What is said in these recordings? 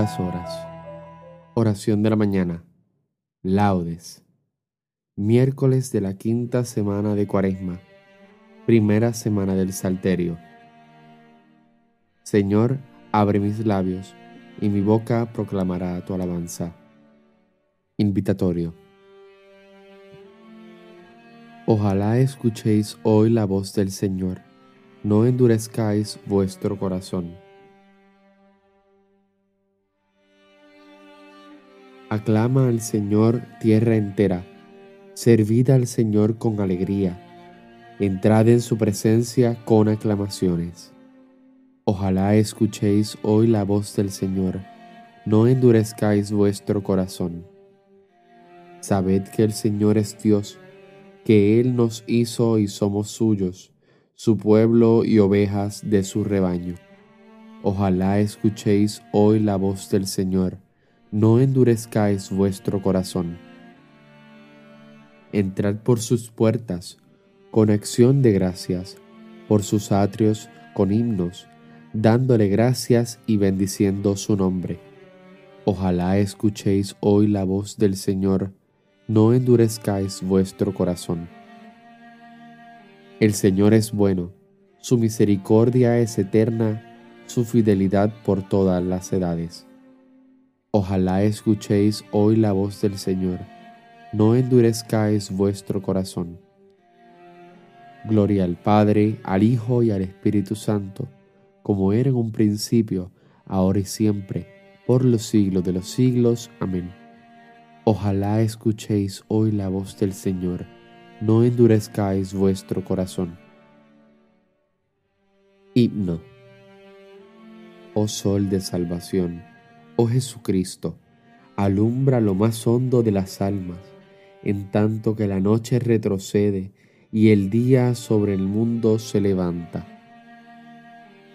Horas. Oración de la mañana. Laudes. Miércoles de la quinta semana de Cuaresma. Primera semana del Salterio. Señor, abre mis labios, y mi boca proclamará tu alabanza. Invitatorio. Ojalá escuchéis hoy la voz del Señor, no endurezcáis vuestro corazón Aclama al Señor tierra entera, servid al Señor con alegría, entrad en su presencia con aclamaciones. Ojalá escuchéis hoy la voz del Señor, no endurezcáis vuestro corazón. Sabed que el Señor es Dios, que Él nos hizo y somos suyos, su pueblo y ovejas de su rebaño. Ojalá escuchéis hoy la voz del Señor no endurezcáis vuestro corazón. Entrad por sus puertas con acción de gracias, por sus atrios con himnos, dándole gracias y bendiciendo su nombre. Ojalá escuchéis hoy la voz del Señor, no endurezcáis vuestro corazón. El Señor es bueno, su misericordia es eterna, su fidelidad por todas las edades. Ojalá escuchéis hoy la voz del Señor, no endurezcáis vuestro corazón. Gloria al Padre, al Hijo y al Espíritu Santo, como era en un principio, ahora y siempre, por los siglos de los siglos. Amén. Ojalá escuchéis hoy la voz del Señor, no endurezcáis vuestro corazón. Himno. Oh Sol de Salvación oh Jesucristo, alumbra lo más hondo de las almas, en tanto que la noche retrocede y el día sobre el mundo se levanta.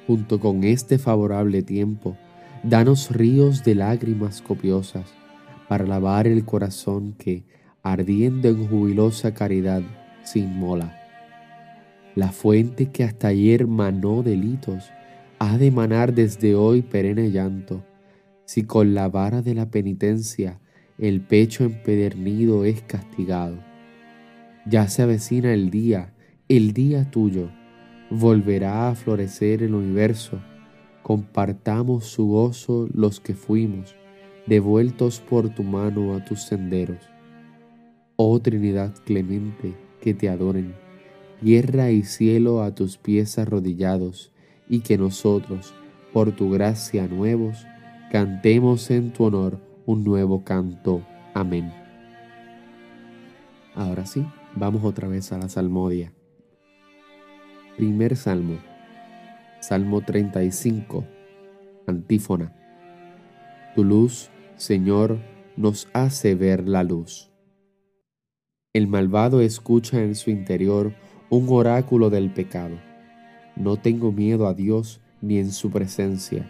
Junto con este favorable tiempo, danos ríos de lágrimas copiosas para lavar el corazón que, ardiendo en jubilosa caridad, se inmola. La fuente que hasta ayer manó delitos, ha de manar desde hoy perenne llanto si con la vara de la penitencia el pecho empedernido es castigado. Ya se avecina el día, el día tuyo, volverá a florecer el universo, compartamos su gozo los que fuimos, devueltos por tu mano a tus senderos. Oh Trinidad clemente, que te adoren, tierra y cielo a tus pies arrodillados, y que nosotros, por tu gracia nuevos, cantemos en tu honor un nuevo canto. Amén. Ahora sí, vamos otra vez a la salmodia. Primer salmo, Salmo 35, antífona. Tu luz, Señor, nos hace ver la luz. El malvado escucha en su interior un oráculo del pecado. No tengo miedo a Dios ni en su presencia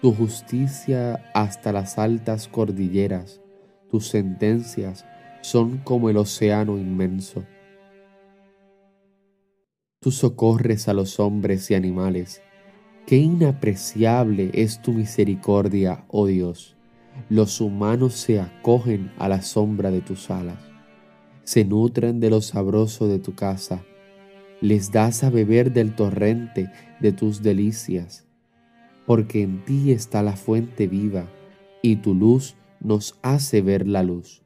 tu justicia hasta las altas cordilleras, tus sentencias son como el océano inmenso. Tú socorres a los hombres y animales. Qué inapreciable es tu misericordia, oh Dios. Los humanos se acogen a la sombra de tus alas, se nutren de lo sabroso de tu casa, les das a beber del torrente de tus delicias porque en ti está la fuente viva, y tu luz nos hace ver la luz.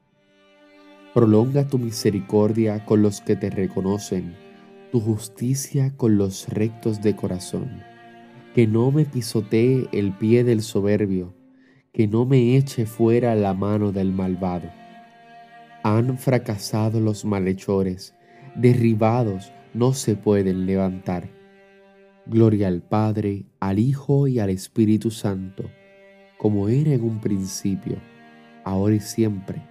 Prolonga tu misericordia con los que te reconocen, tu justicia con los rectos de corazón. Que no me pisotee el pie del soberbio, que no me eche fuera la mano del malvado. Han fracasado los malhechores, derribados no se pueden levantar Gloria al Padre, al Hijo y al Espíritu Santo, como era en un principio, ahora y siempre,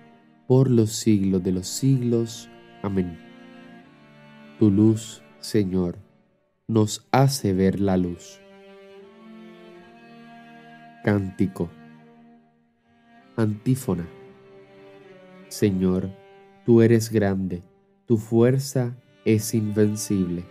por los siglos de los siglos. Amén. Tu luz, Señor, nos hace ver la luz. Cántico. Antífona. Señor, tú eres grande, tu fuerza es invencible.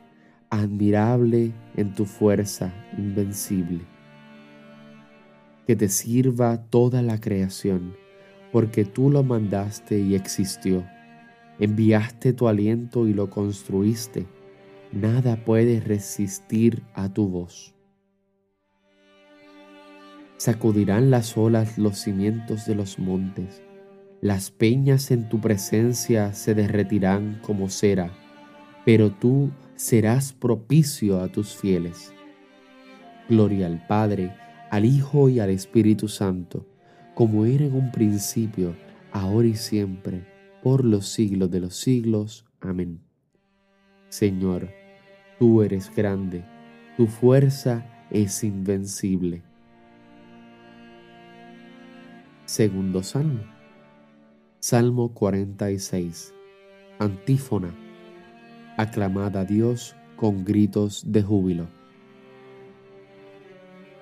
admirable en tu fuerza invencible que te sirva toda la creación, porque tú lo mandaste y existió. Enviaste tu aliento y lo construiste. Nada puede resistir a tu voz. Sacudirán las olas los cimientos de los montes. Las peñas en tu presencia se derretirán como cera, pero tú serás propicio a tus fieles. Gloria al Padre, al Hijo y al Espíritu Santo, como era en un principio, ahora y siempre, por los siglos de los siglos. Amén. Señor, tú eres grande, tu fuerza es invencible. Segundo Salmo. Salmo 46. Antífona. Aclamad a Dios con gritos de júbilo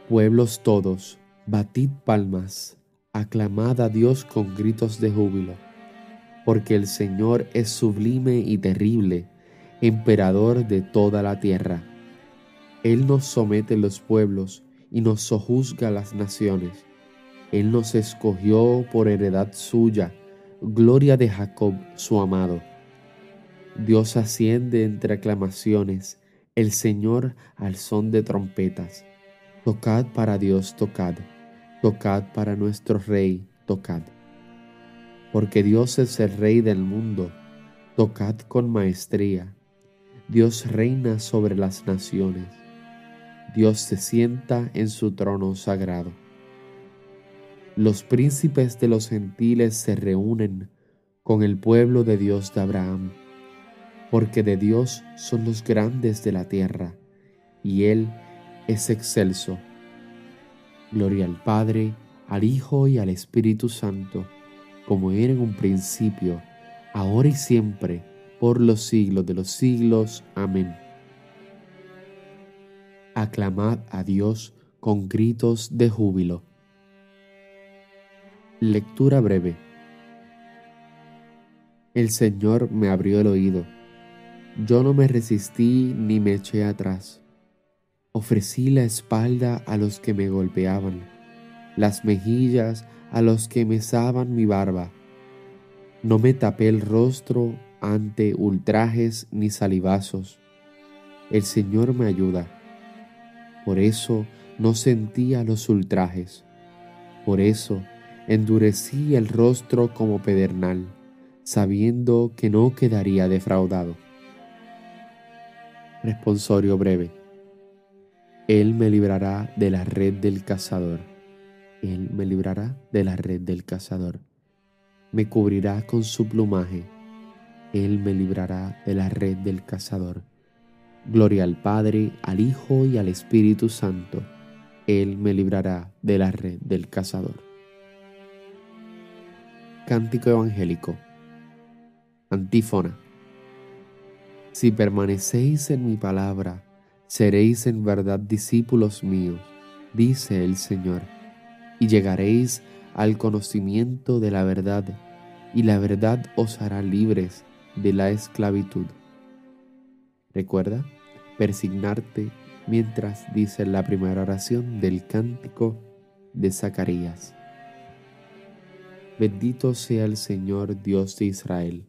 Pueblos todos, batid palmas, aclamad a Dios con gritos de júbilo, porque el Señor es sublime y terrible, emperador de toda la tierra. Él nos somete los pueblos y nos sojuzga las naciones. Él nos escogió por heredad suya, gloria de Jacob su amado. Dios asciende entre aclamaciones, el Señor al son de trompetas. Tocad para Dios, tocad, tocad para nuestro Rey, tocad. Porque Dios es el Rey del mundo, tocad con maestría. Dios reina sobre las naciones, Dios se sienta en su trono sagrado. Los príncipes de los gentiles se reúnen con el pueblo de Dios de Abraham, porque de Dios son los grandes de la tierra, y Él es excelso. Gloria al Padre, al Hijo y al Espíritu Santo, como era en un principio, ahora y siempre, por los siglos de los siglos. Amén. Aclamad a Dios con gritos de júbilo. Lectura breve. El Señor me abrió el oído. Yo no me resistí ni me eché atrás Ofrecí la espalda a los que me golpeaban, las mejillas a los que mesaban mi barba. No me tapé el rostro ante ultrajes ni salivazos. El Señor me ayuda. Por eso no sentía los ultrajes. Por eso endurecí el rostro como pedernal, sabiendo que no quedaría defraudado. Responsorio breve. Él me librará de la red del cazador. Él me librará de la red del cazador. Me cubrirá con su plumaje. Él me librará de la red del cazador. Gloria al Padre, al Hijo y al Espíritu Santo. Él me librará de la red del cazador. Cántico Evangélico. Antífona. Si permanecéis en mi palabra, Seréis en verdad discípulos míos, dice el Señor, y llegaréis al conocimiento de la verdad, y la verdad os hará libres de la esclavitud. Recuerda persignarte mientras dice la primera oración del cántico de Zacarías. Bendito sea el Señor Dios de Israel,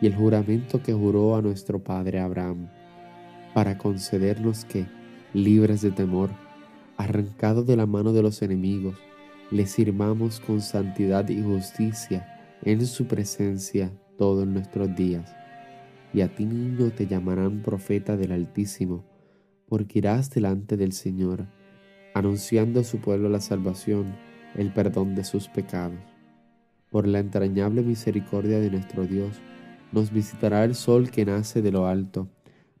y el juramento que juró a nuestro padre Abraham, para concedernos que, libres de temor, arrancados de la mano de los enemigos, le sirvamos con santidad y justicia en su presencia todos nuestros días. Y a ti niño te llamarán profeta del Altísimo, porque irás delante del Señor, anunciando a su pueblo la salvación, el perdón de sus pecados. Por la entrañable misericordia de nuestro Dios, nos visitará el sol que nace de lo alto,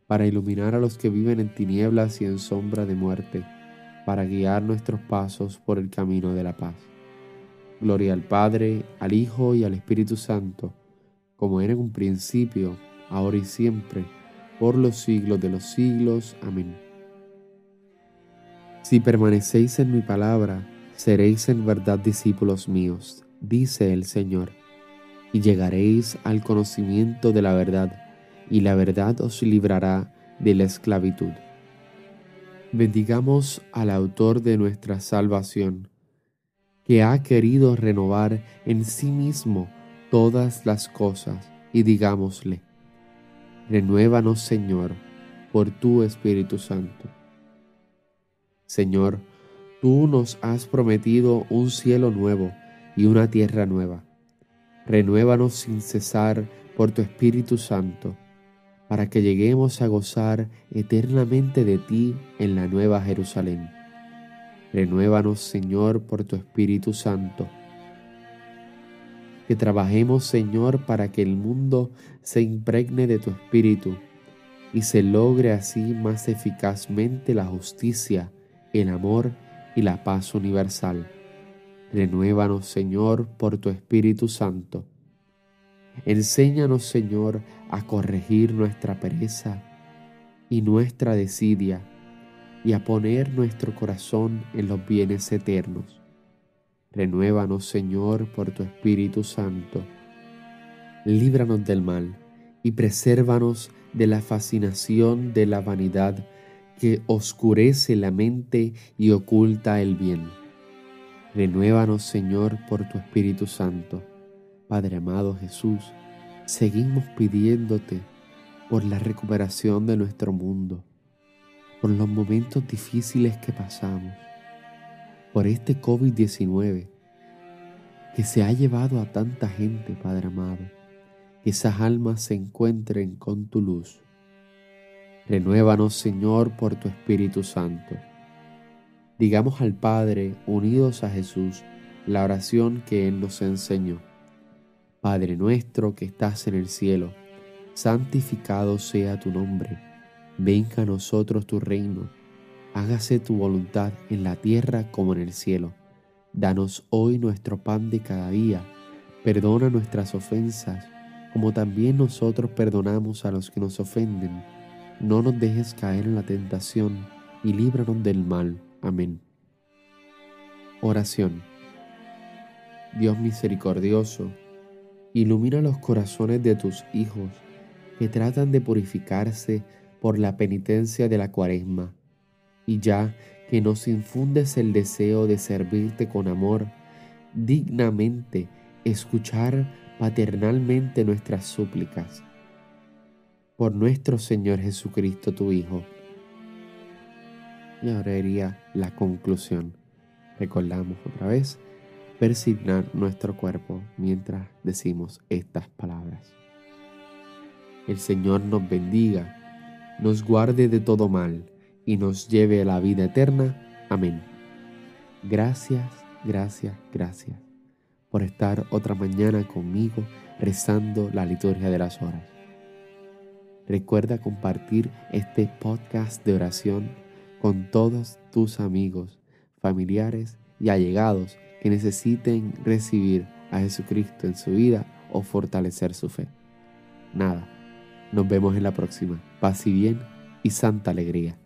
para iluminar a los que viven en tinieblas y en sombra de muerte, para guiar nuestros pasos por el camino de la paz. Gloria al Padre, al Hijo y al Espíritu Santo, como era en un principio, ahora y siempre, por los siglos de los siglos. Amén. Si permanecéis en mi palabra, seréis en verdad discípulos míos, dice el Señor, y llegaréis al conocimiento de la verdad, y la verdad os librará de la esclavitud. Bendigamos al autor de nuestra salvación que ha querido renovar en sí mismo todas las cosas, y digámosle, renuévanos Señor por tu Espíritu Santo. Señor, tú nos has prometido un cielo nuevo y una tierra nueva. Renuévanos sin cesar por tu Espíritu Santo, para que lleguemos a gozar eternamente de ti en la nueva Jerusalén Renuévanos, Señor, por tu Espíritu Santo. Que trabajemos, Señor, para que el mundo se impregne de tu Espíritu y se logre así más eficazmente la justicia, el amor y la paz universal. Renuévanos, Señor, por tu Espíritu Santo. Enséñanos, Señor, a corregir nuestra pereza y nuestra desidia y a poner nuestro corazón en los bienes eternos. Renuévanos, Señor, por tu Espíritu Santo. Líbranos del mal y presérvanos de la fascinación de la vanidad que oscurece la mente y oculta el bien. Renuévanos, Señor, por tu Espíritu Santo. Padre amado Jesús, seguimos pidiéndote por la recuperación de nuestro mundo por los momentos difíciles que pasamos, por este COVID-19 que se ha llevado a tanta gente, Padre amado, que esas almas se encuentren con tu luz. Renuévanos, Señor, por tu Espíritu Santo. Digamos al Padre, unidos a Jesús, la oración que Él nos enseñó. Padre nuestro que estás en el cielo, santificado sea tu nombre Venga a nosotros tu reino, hágase tu voluntad en la tierra como en el cielo. Danos hoy nuestro pan de cada día, perdona nuestras ofensas, como también nosotros perdonamos a los que nos ofenden. No nos dejes caer en la tentación y líbranos del mal. Amén. Oración. Dios misericordioso, ilumina los corazones de tus hijos que tratan de purificarse por la penitencia de la cuaresma, y ya que nos infundes el deseo de servirte con amor, dignamente escuchar paternalmente nuestras súplicas. Por nuestro Señor Jesucristo, tu Hijo. Y ahora iría la conclusión. Recordamos otra vez, persignar nuestro cuerpo mientras decimos estas palabras. El Señor nos bendiga nos guarde de todo mal y nos lleve a la vida eterna. Amén. Gracias, gracias, gracias por estar otra mañana conmigo rezando la liturgia de las horas. Recuerda compartir este podcast de oración con todos tus amigos, familiares y allegados que necesiten recibir a Jesucristo en su vida o fortalecer su fe. Nada nos vemos en la próxima. Paz y bien y santa alegría.